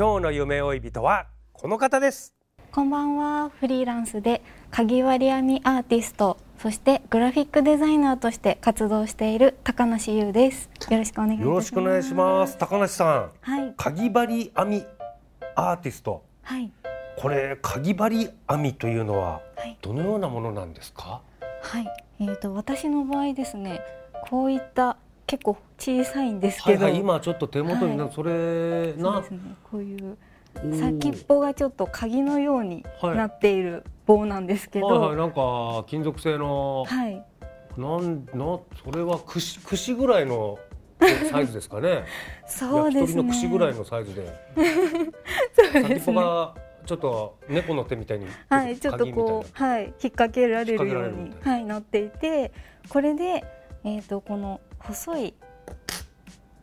今日の夢追い人はこの方です。こんばんは。フリーランスでかぎ針編みアーティストそしてグラフィックデザイナーとして活動している高梨優です。よろしくお願いします。よろしくお願いします。高梨さんはい。かぎ針編みアーティスト。はい。これかぎ針編みというのははい。どのようなものなんですか？はい。えー、と私の場合ですねこういった結構小さいんですけど、はいはい今ちょっと手元にな、はい。それな。そうですね。こういう先っぽがちょっと鍵のようにはい。なっている棒なんですけど、はいははいいなんか金属製の、なんなそれは串串ぐらいの サイズですかね。そうですね。焼き鳥の串ぐらいのサイズで。そう先っですね。ぽがちょっと猫の手みたいにはい、ちょっとこう、はい、引っ掛けられるようにはい、なっていて、これで、えっ、と、この細い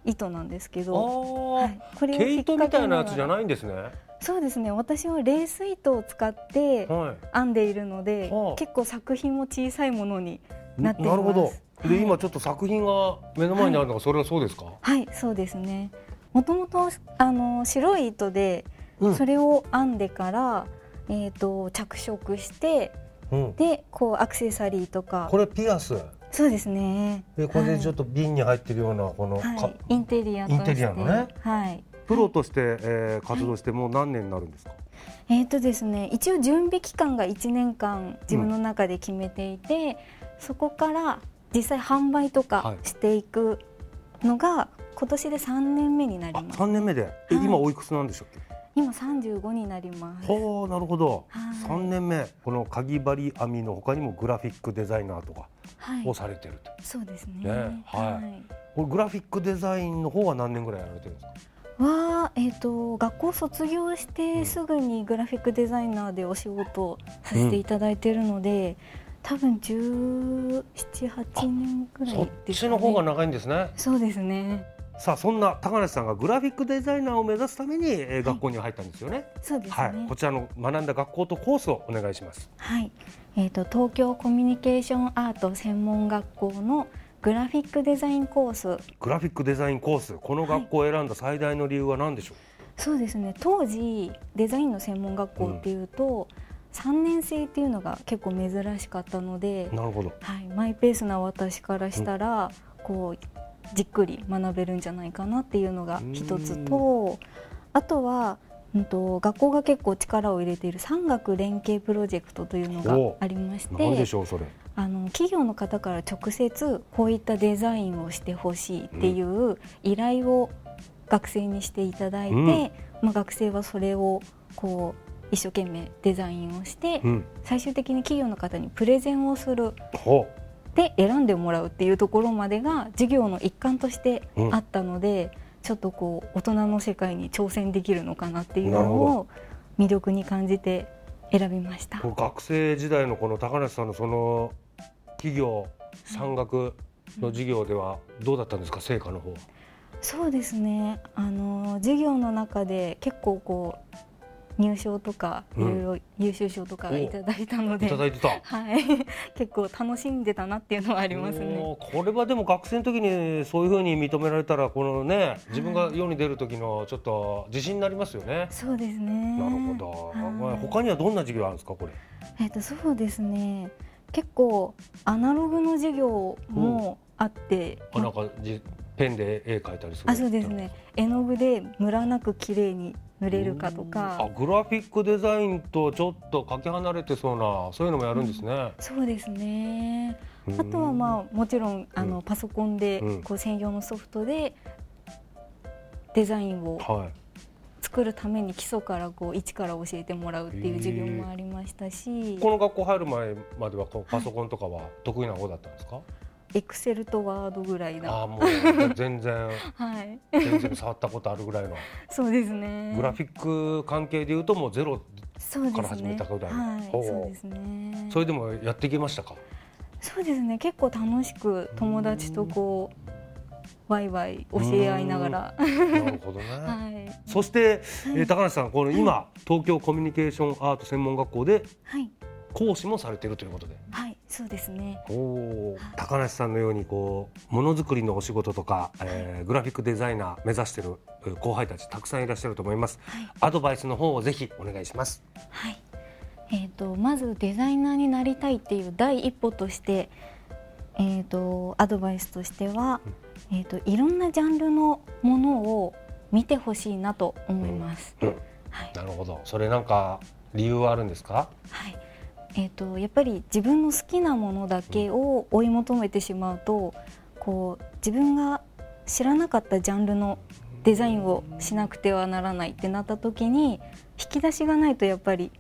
糸なんですけど。あはい、これあ毛糸みたいなやつじゃい。ないんですね。そうですね、私はレース糸を使ってはい。編んでいるので、はあ。結構作品も小さいものになっています。なるほど。で、はい。今ちょっと作品が目の前にあるのがそれはそうですか、はい、そうですね。もともとあの白い糸でうん。それを編んでから、えっ、と着色して、うん、でこうアクセサリーとか。これピアスそうですね。でこれでちょっと、と瓶に入ってるようなこの、かはい、インテリアインテリアのね。はい。プロとして、えー活動してもう何年になるんですか、えっ、とですね、一応準備期間が1年間自分の中で決めていて、そこから実際販売とかはい。していくのが今年で3年目になりあます。三年目で、今おいくつなんでしたっけ？今35になります。ほうなるほど、はい三年目このかぎ針編みの他にもグラフィックデザイナーとかはいを。されてると、そうですね。ねはいこれグラフィックデザインの方は何年ぐらいやられてるんですか？はえっ、と学校卒業しうんてすぐにグラフィックデザイナーでお仕事をさせていただいているので、多分17、8年ぐらいそっですかね。ちの方が長いんですねそうですね。さあそんな高梨さんがグラフィックデザイナーを目指すために、えー学校に入ったんですよね。そうですね。はい、こちらの学んだ学校とコースをお願いします。はい、えっ、と東京コミュニケーションアート専門学校のグラフィックデザインコース。グラフィックデザインコース。この学校を選んだ最大の理由は何でしょそうですね。当時デザインの専門学校っていうと、三年生っていうのが結構珍しかったのでう、なるほど。はい、マイペースな私からしたら、こうじっくり学べるんじゃないかなっていうのが一つとあとは、うん、と学校が結構力を入れている産学連携プロジェクトというのがありましてしょうそれ。あの企業の方から直接こういったデザインをしてほしいっていう依頼を学生にしていただいて、うん。まあ、学生はそれをこう一生懸命デザインをして、うん。最終的に企業の方にプレゼンをするほで選んでもらうっていうところまでが授業の一環としてうん。あったので、ちょっとこう大人の世界に挑戦できるのかなっていうのを魅力に感じて選びました。学生時代のこの高梨さんのその企業産学の授業ではどうだったんですか？成果の方は。そうですね。あの授業の中で結構こう入賞とかいうんろいろ優秀賞とかいただいたのいで、ただいてた はい、結構楽しんでたなっていうのはありますね。これはでも学生の時にそういうふうに認められたらこのね自分が世に出る時のちょっと自信になりますよね。そうですね。なるほど。はいまあ他にはどんな授業あるんですかこれ？えっとそうですね。結構アナログの授業もあって、あなんかじペンで絵描いたりするあそうですね絵の具でムラなく綺麗に塗れるかとあかグラフィックデザインとちょっとかけ離れてそうなそういうのもやるんですね、そうですね。うん。あとはまあもちろんあうん。のパソコンでうん。こう専用のソフトでデザインをはい。作るために基礎からこう一から教えてもらうっていう授業もありましたし。この学校入る前まではこうパソコンとかは得意な方だったんですか、エクセルとワードぐらいあな。あもう全然。はい。全然触ったことあるぐらいの。そうですね。グラフィック関係でいうともうゼロから始めたぐらいそうですね。それでもやっていけましたか？そうですね。結構楽しく友達とこうワイワイ教え合いながら。なるほどね、はい。そして、えー高梨さんこの今、東京コミュニケーションアート専門学校ではい。講師もされているということで。はいそうですね。おお高梨さんのようにこうものづくりのお仕事とか、えーグラフィックデザイナー目指しているえー後輩たちたくさんいらっしゃると思います、はい。アドバイスの方をぜひお願いします。はい。えー、とまずデザイナーになりたいっていう第一歩として、えー、とアドバイスとしては、えー、といろんなジャンルのものを見てほしいなと思います。うん。はい。なるほど。それなんか理由はあるんですか？はいえー、とやっぱり自分の好きなものだけを追い求めてしまうとこう自分が知らなかったジャンルのデザインをしなくてはならないってなった時に引き出しがないとやっぱり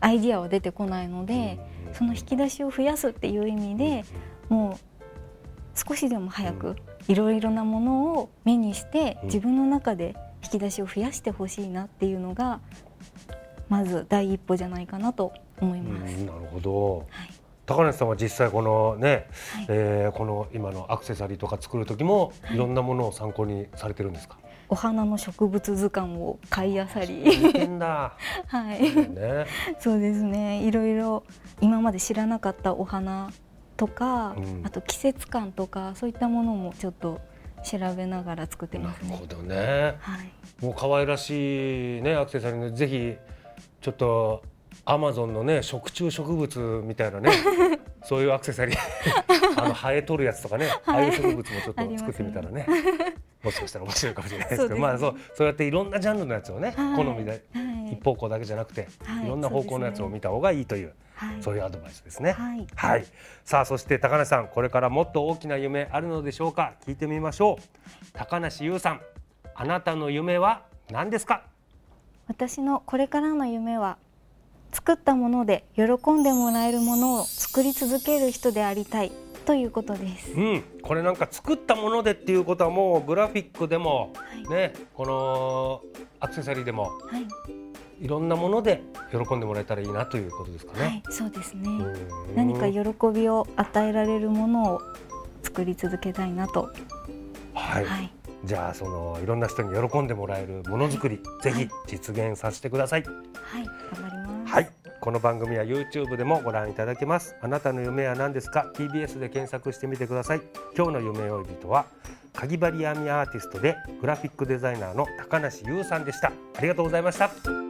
アイディアは出てこないので、その引き出しを増やすっていう意味でもう少しでも早くいろいろなものを目にしてうん。自分の中で引き出しを増やしてほしいなっていうのがまず第一歩じゃないかなと思いうんます。なるほど。はい。高梨さんは実際このね、はい。えーこの今のアクセサリーとか作る時もい。ろんなものを参考にされてるんですか、お花の植物図鑑を買いあさり、はい、ね。そうですね。いろいろ今まで知らなかったお花とか、うん。あと季節感とかそういったものもちょっと調べながら作ってなますね。るほ。どね。はい。もう可愛らしいねアクセサリーでぜひちょっとアマゾンのね食虫植物みたいなね そういうアクセサリー あのハエ取るやつとかね、ああいう植物もちょっと作ってみたらねもしかしたら面白いかもしれないですけどねまあそうそうやっていろんなジャンルのやつをね、はい好みではい一方向だけじゃなくて、はいい、ろんな方向のやつを見た方がいいというはい。そういうアドバイスですね。はいはい。さあそして高梨さんこれからもっと大きな夢あるのでしょうか？聞いてみましょう。高梨優さんあなたの夢は何ですか？私のこれからの夢は作ったもので喜んでもらえるものを作り続ける人でありたいということです。うん、これなんか作ったものでっていうことはもうグラフィックでも、はいねこのアクセサリーでもはい、いろんなもので喜んでもらえたらいいなということですかね。はい、そうですね。うん何か喜びを与えられるものを作り続けたいなと。はい、はい、じゃあそのいろんな人に喜んでもらえるものづくり、ぜひ実現させてください。はい、頑張ります。はい。この番組は YouTube でもご覧いただけます。あなたの夢は何ですか？TBS で検索してみてください。今日の夢追い人は、かぎ針編みアーティストでグラフィックデザイナーの高梨優さんでした。ありがとうございました。